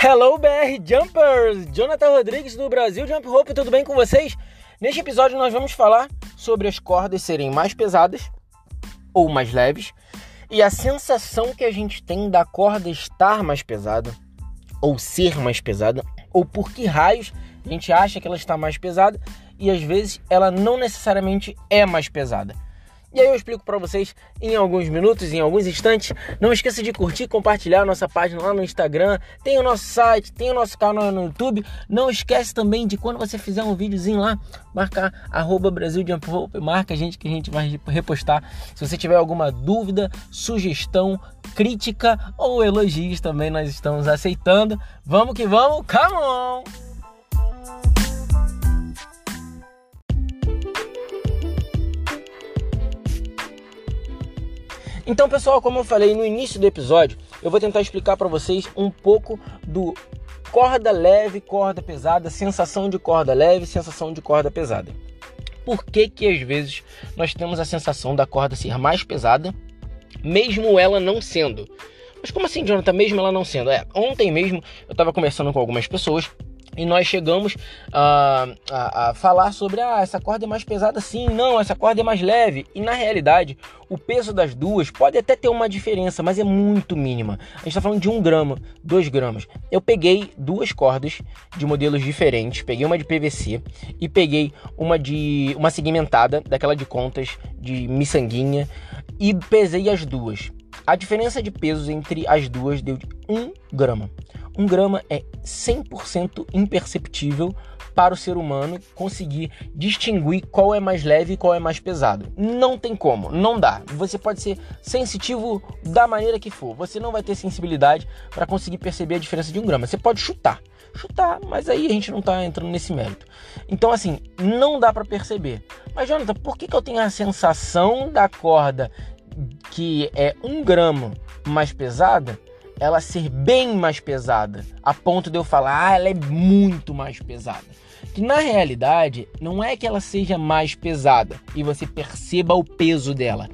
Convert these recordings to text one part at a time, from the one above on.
Hello BR Jumpers! Jonathan Rodrigues do Brasil Jump Rope, tudo bem com vocês? Neste episódio nós vamos falar sobre as cordas serem mais pesadas ou mais leves e a sensação que a gente tem da corda estar mais pesada ou ser mais pesada ou por que raios a gente acha que ela está mais pesada e às vezes ela não necessariamente é mais pesada. E aí eu explico para vocês em alguns minutos, em alguns instantes. Não esqueça de curtir, compartilhar a nossa página lá no Instagram, tem o nosso site, tem o nosso canal no YouTube. Não esquece também de quando você fizer um videozinho lá, marcar arroba Brasil Rope, marca a gente que a gente vai repostar. Se você tiver alguma dúvida, sugestão, crítica ou elogios também nós estamos aceitando. Vamos que vamos, come on! Então, pessoal, como eu falei no início do episódio, eu vou tentar explicar para vocês um pouco do corda leve, corda pesada, sensação de corda leve, sensação de corda pesada. Por que que às vezes nós temos a sensação da corda ser mais pesada, mesmo ela não sendo? Mas como assim, Jonathan, mesmo ela não sendo? É, ontem mesmo eu estava conversando com algumas pessoas e nós chegamos a, a, a, falar sobre ah, essa corda é mais pesada sim, não, essa corda é mais leve. E na realidade, o peso das duas pode até ter uma diferença, mas é muito mínima. A gente está falando de um grama, dois gramas. Eu peguei duas cordas de modelos diferentes, peguei uma de PVC e peguei uma de uma segmentada, daquela de contas de miçanguinha, e pesei as duas. A diferença de pesos entre as duas deu de 1 grama. 1 grama é 100% imperceptível para o ser humano conseguir distinguir qual é mais leve e qual é mais pesado. Não tem como, não dá. Você pode ser sensitivo da maneira que for, você não vai ter sensibilidade para conseguir perceber a diferença de um grama. Você pode chutar, chutar, mas aí a gente não está entrando nesse mérito. Então, assim, não dá para perceber. Mas, Jonathan, por que, que eu tenho a sensação da corda que é um grama mais pesada ela ser bem mais pesada, a ponto de eu falar, ah, ela é muito mais pesada. Que na realidade não é que ela seja mais pesada e você perceba o peso dela.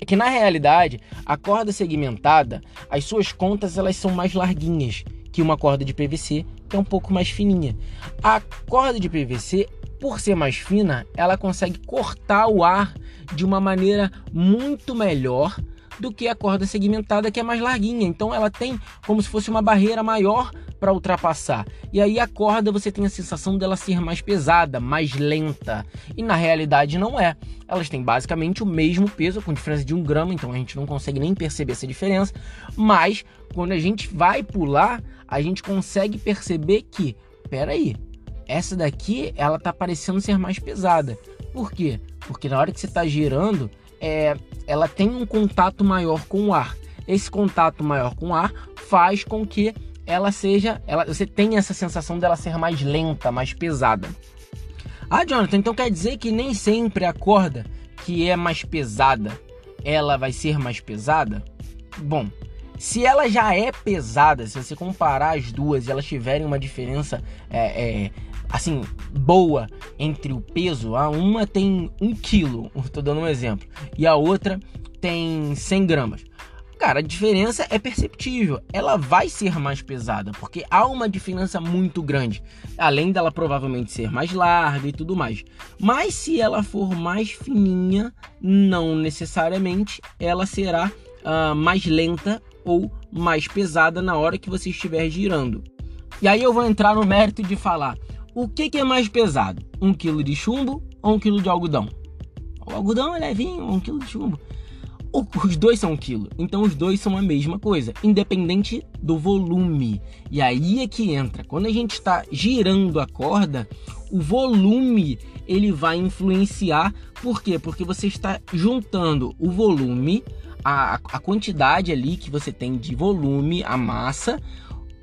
É que na realidade a corda segmentada, as suas contas elas são mais larguinhas que uma corda de PVC, que é um pouco mais fininha. A corda de PVC, por ser mais fina, ela consegue cortar o ar de uma maneira muito melhor do que a corda segmentada que é mais larguinha. Então ela tem como se fosse uma barreira maior para ultrapassar. E aí a corda você tem a sensação dela ser mais pesada, mais lenta. E na realidade não é. Elas têm basicamente o mesmo peso, com diferença de um grama, então a gente não consegue nem perceber essa diferença. Mas quando a gente vai pular, a gente consegue perceber que, peraí, essa daqui ela tá parecendo ser mais pesada. Por quê? Porque na hora que você está girando, é, ela tem um contato maior com o ar. Esse contato maior com o ar faz com que ela seja, ela, você tenha essa sensação dela ser mais lenta, mais pesada. Ah, Jonathan, então quer dizer que nem sempre a corda que é mais pesada, ela vai ser mais pesada? Bom, se ela já é pesada, se você comparar as duas e elas tiverem uma diferença é, é, assim, boa entre o peso, a uma tem um quilo, estou dando um exemplo, e a outra tem 100 gramas. Cara, a diferença é perceptível. Ela vai ser mais pesada, porque há uma diferença muito grande. Além dela provavelmente ser mais larga e tudo mais. Mas se ela for mais fininha, não necessariamente ela será uh, mais lenta ou mais pesada na hora que você estiver girando. E aí eu vou entrar no mérito de falar o que, que é mais pesado? Um quilo de chumbo ou um quilo de algodão? O algodão é levinho, um quilo de chumbo. Os dois são um quilo, então os dois são a mesma coisa, independente do volume. E aí é que entra. Quando a gente está girando a corda, o volume ele vai influenciar. Por quê? Porque você está juntando o volume, a, a quantidade ali que você tem de volume, a massa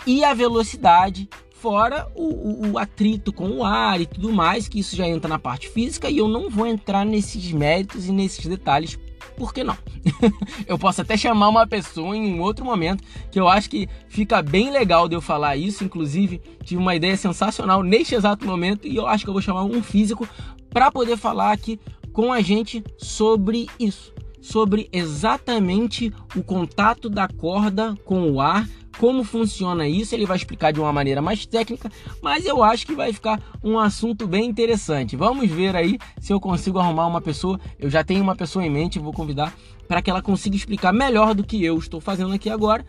e a velocidade Fora o, o, o, atrito com o ar e tudo mais, que isso já entra na parte física e eu não vou entrar nesses méritos e nesses detalhes, por que não? eu posso até chamar uma pessoa em um outro momento, que eu acho que fica bem legal de eu falar isso. Inclusive, tive uma ideia sensacional neste exato momento e eu acho que eu vou chamar um físico para poder falar aqui com a gente sobre isso sobre exatamente o contato da corda com o ar como funciona isso, ele vai explicar de uma maneira mais técnica, mas eu acho que vai ficar um assunto bem interessante. Vamos ver aí se eu consigo arrumar uma pessoa. Eu já tenho uma pessoa em mente, vou convidar para que ela consiga explicar melhor do que eu estou fazendo aqui agora,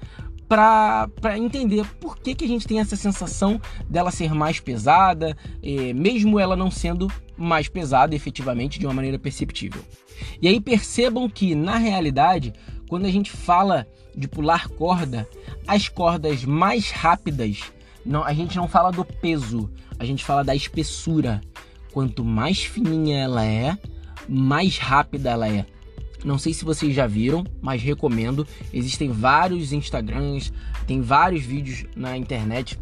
para entender por que, que a gente tem essa sensação dela ser mais pesada, eh, mesmo ela não sendo mais pesada efetivamente de uma maneira perceptível. E aí percebam que, na realidade, quando a gente fala de pular corda, as cordas mais rápidas, não, a gente não fala do peso, a gente fala da espessura. Quanto mais fininha ela é, mais rápida ela é. Não sei se vocês já viram, mas recomendo. Existem vários Instagrams, tem vários vídeos na internet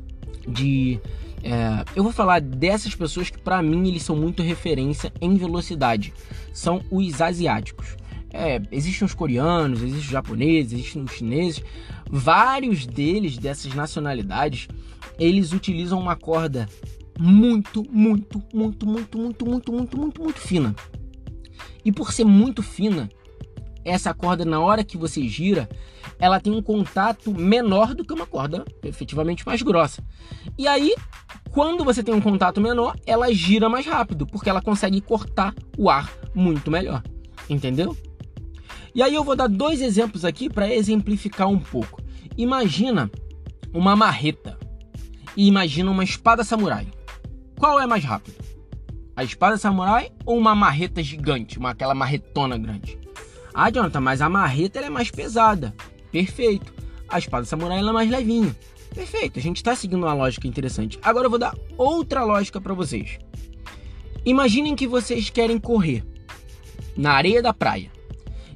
de. É, eu vou falar dessas pessoas que, para mim, eles são muito referência em velocidade. São os asiáticos. É, existem os coreanos, existem os japoneses, existem os chineses. Vários deles, dessas nacionalidades, eles utilizam uma corda muito, muito, muito, muito, muito, muito, muito, muito, muito fina. E por ser muito fina, essa corda, na hora que você gira, ela tem um contato menor do que uma corda efetivamente mais grossa. E aí, quando você tem um contato menor, ela gira mais rápido, porque ela consegue cortar o ar muito melhor. Entendeu? E aí eu vou dar dois exemplos aqui para exemplificar um pouco. Imagina uma marreta e imagina uma espada samurai. Qual é mais rápido? A espada samurai ou uma marreta gigante, uma aquela marretona grande? Ah, Jonathan, mas a marreta é mais pesada. Perfeito. A espada samurai é mais levinha. Perfeito. A gente está seguindo uma lógica interessante. Agora eu vou dar outra lógica para vocês. Imaginem que vocês querem correr na areia da praia.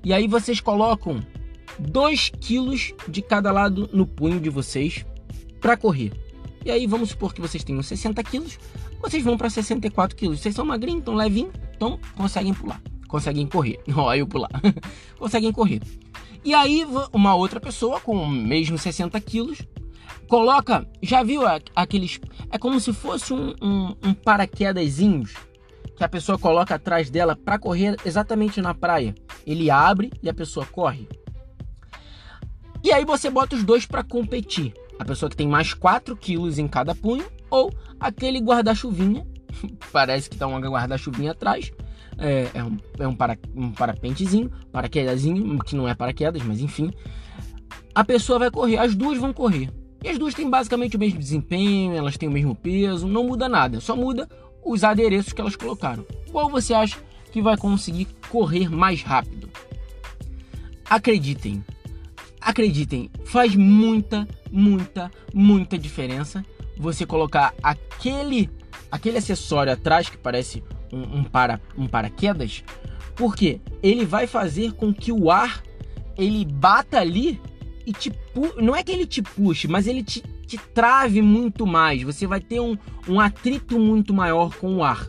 E aí vocês colocam 2 quilos de cada lado no punho de vocês para correr. E aí vamos supor que vocês tenham 60 quilos, vocês vão para 64 quilos. Vocês são magrinhos, tão levinhos, então conseguem pular conseguem correr. Olha eu pular. conseguem correr. E aí uma outra pessoa com mesmo 60 quilos coloca, já viu aqueles, é como se fosse um, um, um paraquedazinhos que a pessoa coloca atrás dela para correr exatamente na praia. Ele abre e a pessoa corre. E aí você bota os dois para competir. A pessoa que tem mais 4 quilos em cada punho ou aquele guarda-chuvinha, parece que tá um guarda-chuvinha atrás, é, é, um, é um, para, um parapentezinho, paraquedazinho, que não é paraquedas, mas enfim. A pessoa vai correr, as duas vão correr. E as duas têm basicamente o mesmo desempenho, elas têm o mesmo peso, não muda nada, só muda os adereços que elas colocaram. Qual você acha que vai conseguir correr mais rápido? Acreditem, acreditem, faz muita, muita, muita diferença você colocar aquele aquele acessório atrás que parece um, um, para, um paraquedas, porque ele vai fazer com que o ar ele bata ali e te não é que ele te puxe, mas ele te, te trave muito mais. Você vai ter um, um atrito muito maior com o ar.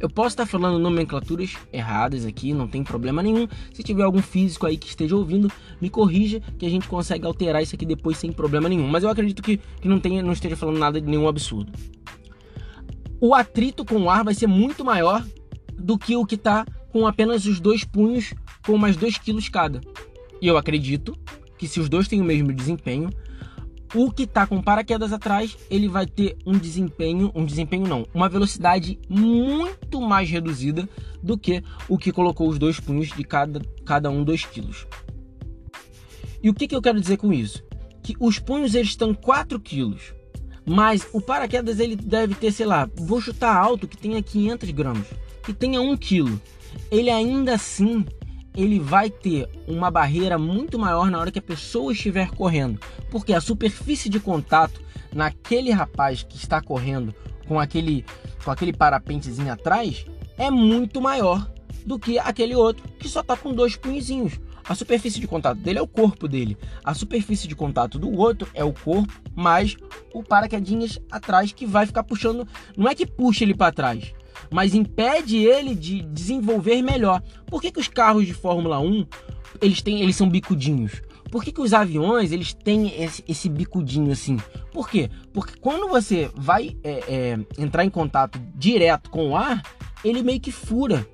Eu posso estar falando nomenclaturas erradas aqui, não tem problema nenhum. Se tiver algum físico aí que esteja ouvindo, me corrija que a gente consegue alterar isso aqui depois sem problema nenhum. Mas eu acredito que, que não, tenha, não esteja falando nada de nenhum absurdo o atrito com o ar vai ser muito maior do que o que está com apenas os dois punhos com mais 2 quilos cada. E eu acredito que se os dois têm o mesmo desempenho, o que está com paraquedas atrás, ele vai ter um desempenho, um desempenho não, uma velocidade muito mais reduzida do que o que colocou os dois punhos de cada, cada um 2 quilos. E o que, que eu quero dizer com isso? Que os punhos eles estão 4 quilos. Mas o paraquedas ele deve ter, sei lá, vou chutar alto que tenha 500 gramas, que tenha 1 quilo. Ele ainda assim ele vai ter uma barreira muito maior na hora que a pessoa estiver correndo, porque a superfície de contato naquele rapaz que está correndo com aquele com aquele parapentezinho atrás é muito maior do que aquele outro que só está com dois punhozinhos. A superfície de contato dele é o corpo dele. A superfície de contato do outro é o corpo mais o paraquedinhas atrás que vai ficar puxando. Não é que puxa ele para trás, mas impede ele de desenvolver melhor. Por que, que os carros de Fórmula 1 eles têm, eles são bicudinhos? Por que, que os aviões eles têm esse, esse, bicudinho assim? Por quê? Porque quando você vai é, é, entrar em contato direto com o ar, ele meio que fura.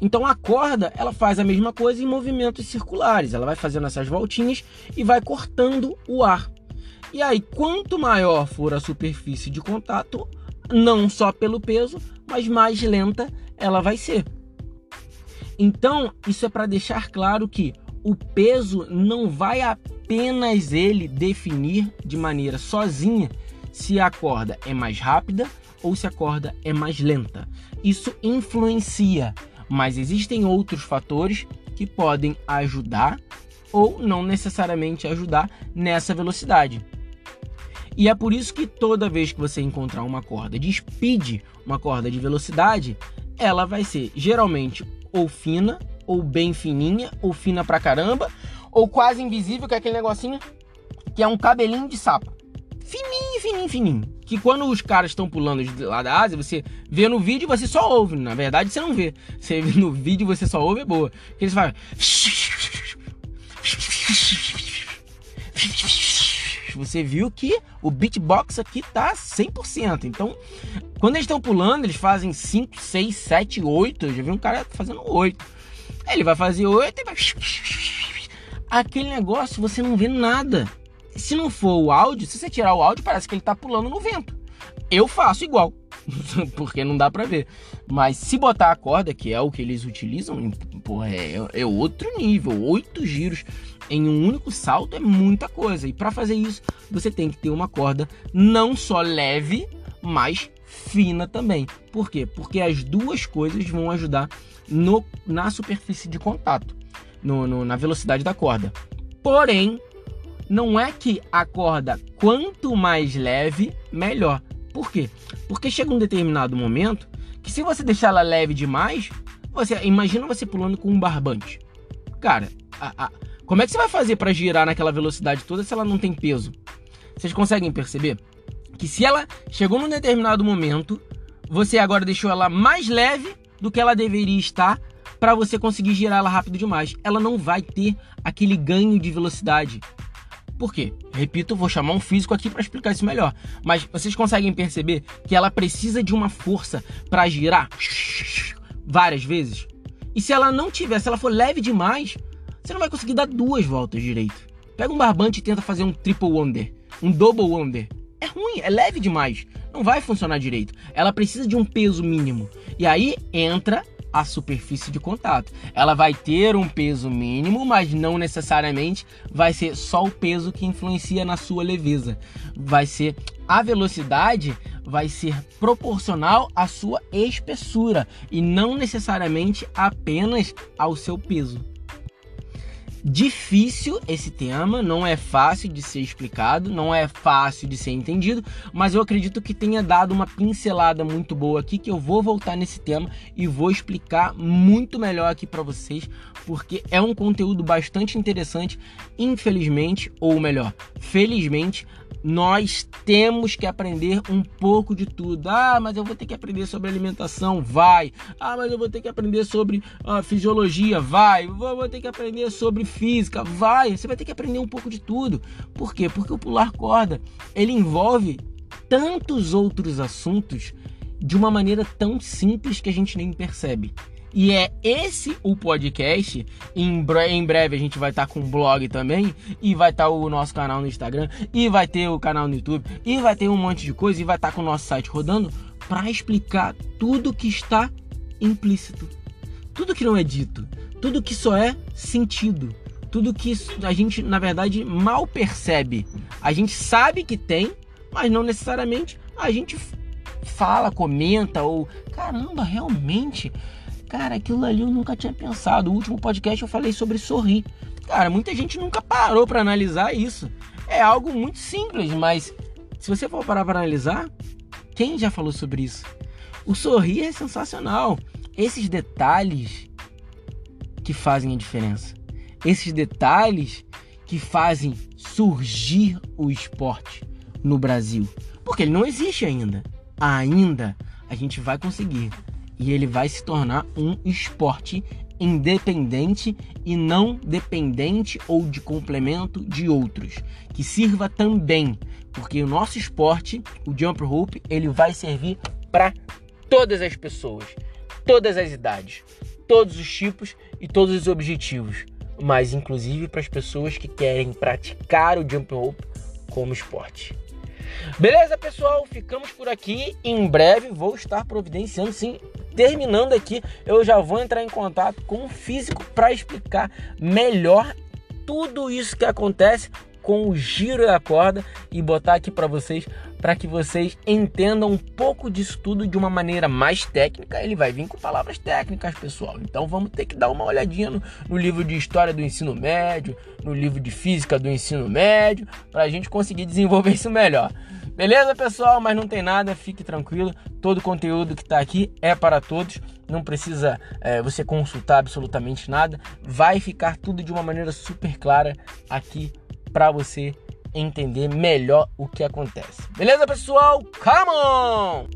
Então a corda ela faz a mesma coisa em movimentos circulares. Ela vai fazendo essas voltinhas e vai cortando o ar. E aí, quanto maior for a superfície de contato, não só pelo peso, mas mais lenta ela vai ser. Então, isso é para deixar claro que o peso não vai apenas ele definir de maneira sozinha se a corda é mais rápida ou se a corda é mais lenta. Isso influencia, mas existem outros fatores que podem ajudar ou não necessariamente ajudar nessa velocidade. E é por isso que toda vez que você encontrar uma corda de speed, uma corda de velocidade, ela vai ser geralmente ou fina, ou bem fininha, ou fina pra caramba, ou quase invisível, que é aquele negocinho que é um cabelinho de sapo. Fininho, fininho, fininho. Que quando os caras estão pulando de lá da Ásia, você vê no vídeo você só ouve. Na verdade, você não vê. Você vê no vídeo você só ouve, é boa. Eles fazem. Você viu que o beatbox aqui tá 100%. Então, quando eles estão pulando, eles fazem 5, 6, 7, 8. Eu já vi um cara fazendo 8. Ele vai fazer 8 e vai. Aquele negócio você não vê nada. Se não for o áudio, se você tirar o áudio, parece que ele tá pulando no vento. Eu faço igual, porque não dá para ver. Mas se botar a corda, que é o que eles utilizam, porra, é, é outro nível. Oito giros em um único salto é muita coisa. E para fazer isso, você tem que ter uma corda não só leve, mas fina também. Por quê? Porque as duas coisas vão ajudar no, na superfície de contato, no, no, na velocidade da corda. Porém, não é que a corda quanto mais leve, melhor. Por quê? Porque chega um determinado momento que se você deixar ela leve demais, você imagina você pulando com um barbante. Cara, a, a, como é que você vai fazer para girar naquela velocidade toda se ela não tem peso? Vocês conseguem perceber que se ela chegou num determinado momento, você agora deixou ela mais leve do que ela deveria estar para você conseguir girar ela rápido demais. Ela não vai ter aquele ganho de velocidade. Por quê? Repito, vou chamar um físico aqui para explicar isso melhor. Mas vocês conseguem perceber que ela precisa de uma força para girar várias vezes? E se ela não tiver, se ela for leve demais, você não vai conseguir dar duas voltas direito. Pega um barbante e tenta fazer um triple wonder, um double wonder. É ruim, é leve demais. Não vai funcionar direito. Ela precisa de um peso mínimo. E aí entra a superfície de contato. Ela vai ter um peso mínimo, mas não necessariamente vai ser só o peso que influencia na sua leveza. Vai ser a velocidade vai ser proporcional à sua espessura e não necessariamente apenas ao seu peso. Difícil esse tema, não é fácil de ser explicado, não é fácil de ser entendido, mas eu acredito que tenha dado uma pincelada muito boa aqui que eu vou voltar nesse tema e vou explicar muito melhor aqui para vocês, porque é um conteúdo bastante interessante, infelizmente, ou melhor, felizmente, nós temos que aprender um pouco de tudo. Ah, mas eu vou ter que aprender sobre alimentação, vai. Ah, mas eu vou ter que aprender sobre ah, fisiologia, vai. Eu vou ter que aprender sobre física, vai. Você vai ter que aprender um pouco de tudo. Por quê? Porque o pular corda, ele envolve tantos outros assuntos de uma maneira tão simples que a gente nem percebe. E é esse o podcast. Em, bre em breve a gente vai estar tá com um blog também. E vai estar tá o nosso canal no Instagram. E vai ter o canal no YouTube. E vai ter um monte de coisa. E vai estar tá com o nosso site rodando para explicar tudo que está implícito. Tudo que não é dito. Tudo que só é sentido. Tudo que a gente, na verdade, mal percebe. A gente sabe que tem, mas não necessariamente a gente fala, comenta ou caramba, realmente Cara, aquilo ali eu nunca tinha pensado. O último podcast eu falei sobre sorrir. Cara, muita gente nunca parou para analisar isso. É algo muito simples, mas se você for parar para analisar, quem já falou sobre isso? O sorrir é sensacional. Esses detalhes que fazem a diferença. Esses detalhes que fazem surgir o esporte no Brasil. Porque ele não existe ainda. Ainda a gente vai conseguir e ele vai se tornar um esporte independente e não dependente ou de complemento de outros, que sirva também, porque o nosso esporte, o jump rope, ele vai servir para todas as pessoas, todas as idades, todos os tipos e todos os objetivos, mas inclusive para as pessoas que querem praticar o jump rope como esporte. Beleza, pessoal? Ficamos por aqui. Em breve vou estar providenciando, sim. Terminando aqui, eu já vou entrar em contato com o físico para explicar melhor tudo isso que acontece com o giro da corda e botar aqui para vocês para que vocês entendam um pouco disso tudo de uma maneira mais técnica. Ele vai vir com palavras técnicas, pessoal. Então vamos ter que dar uma olhadinha no, no livro de história do ensino médio, no livro de física do ensino médio, para a gente conseguir desenvolver isso melhor. Beleza, pessoal? Mas não tem nada, fique tranquilo. Todo o conteúdo que está aqui é para todos. Não precisa é, você consultar absolutamente nada. Vai ficar tudo de uma maneira super clara aqui para você entender melhor o que acontece. Beleza, pessoal? Come on!